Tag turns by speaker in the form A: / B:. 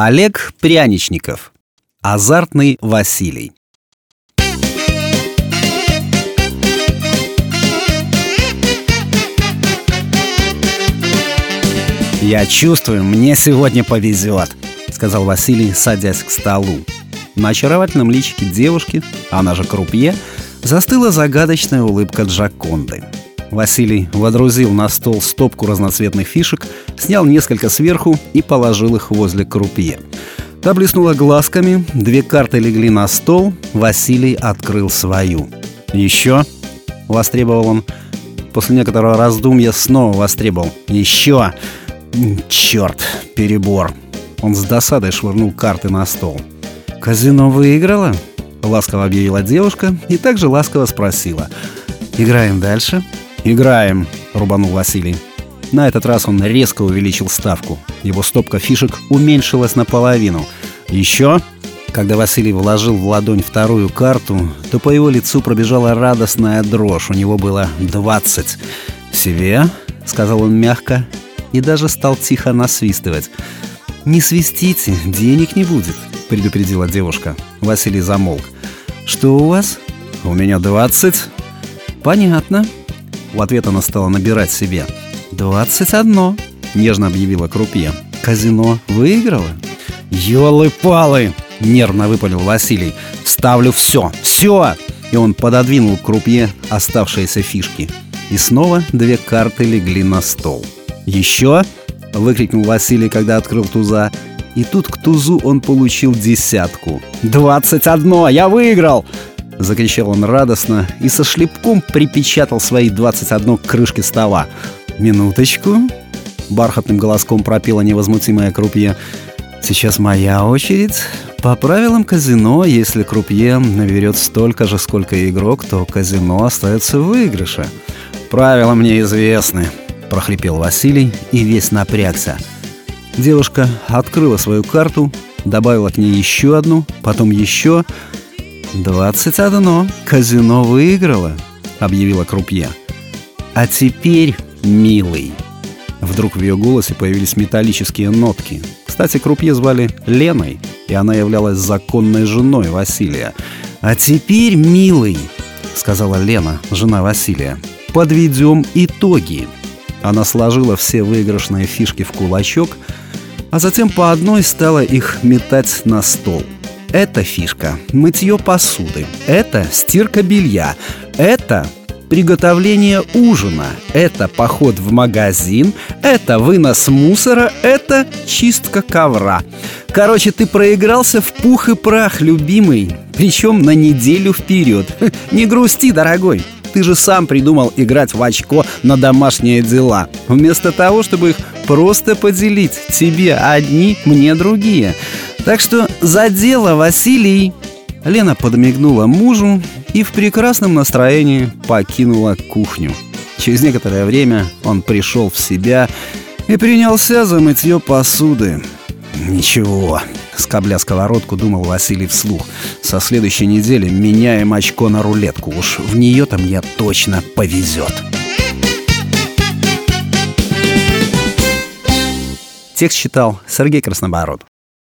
A: Олег Пряничников. Азартный Василий. «Я чувствую, мне сегодня повезет», — сказал Василий, садясь к столу. На очаровательном личике девушки, она же крупье, застыла загадочная улыбка Джаконды. Василий водрузил на стол стопку разноцветных фишек, снял несколько сверху и положил их возле крупье. Та блеснула глазками, две карты легли на стол, Василий открыл свою. «Еще?» — востребовал он. После некоторого раздумья снова востребовал. «Еще!» «Черт, перебор!» Он с досадой швырнул карты на стол. «Казино выиграла?» — ласково объявила девушка и также ласково спросила. «Играем дальше?» «Играем», — рубанул Василий. На этот раз он резко увеличил ставку. Его стопка фишек уменьшилась наполовину. «Еще?» Когда Василий вложил в ладонь вторую карту, то по его лицу пробежала радостная дрожь. У него было двадцать. «Себе?» — сказал он мягко и даже стал тихо насвистывать. «Не свистите, денег не будет», — предупредила девушка. Василий замолк. «Что у вас?» «У меня двадцать». «Понятно». В ответ она стала набирать себе. «Двадцать одно», — нежно объявила крупье. «Казино выиграла?» «Елы-палы!» — нервно выпалил Василий. «Ставлю все! Все!» И он пододвинул к крупье оставшиеся фишки. И снова две карты легли на стол. «Еще?» — выкрикнул Василий, когда открыл туза. И тут к тузу он получил десятку. «Двадцать одно! Я выиграл!» Закричал он радостно и со шлепком припечатал свои 21 к крышке стола. «Минуточку!» Бархатным голоском пропела невозмутимая крупье. «Сейчас моя очередь. По правилам казино, если крупье наберет столько же, сколько игрок, то казино остается в выигрыше. Правила мне известны», — прохрипел Василий и весь напрягся. Девушка открыла свою карту, добавила к ней еще одну, потом еще. «Двадцать одно. Казино выиграло», — объявила крупье. «А теперь, милый...» Вдруг в ее голосе появились металлические нотки. Кстати, крупье звали Леной, и она являлась законной женой Василия. «А теперь, милый», — сказала Лена, жена Василия, — «подведем итоги». Она сложила все выигрышные фишки в кулачок, а затем по одной стала их метать на стол. Это фишка – мытье посуды. Это стирка белья. Это приготовление ужина. Это поход в магазин. Это вынос мусора. Это чистка ковра. Короче, ты проигрался в пух и прах, любимый. Причем на неделю вперед. Не грусти, дорогой. Ты же сам придумал играть в очко на домашние дела. Вместо того, чтобы их просто поделить. Тебе одни, мне другие. Так что за дело, Василий!» Лена подмигнула мужу и в прекрасном настроении покинула кухню. Через некоторое время он пришел в себя и принялся за мытье посуды. «Ничего», — скобля сковородку, думал Василий вслух. «Со следующей недели меняем очко на рулетку. Уж в нее-то мне точно повезет». Текст читал Сергей Краснобород.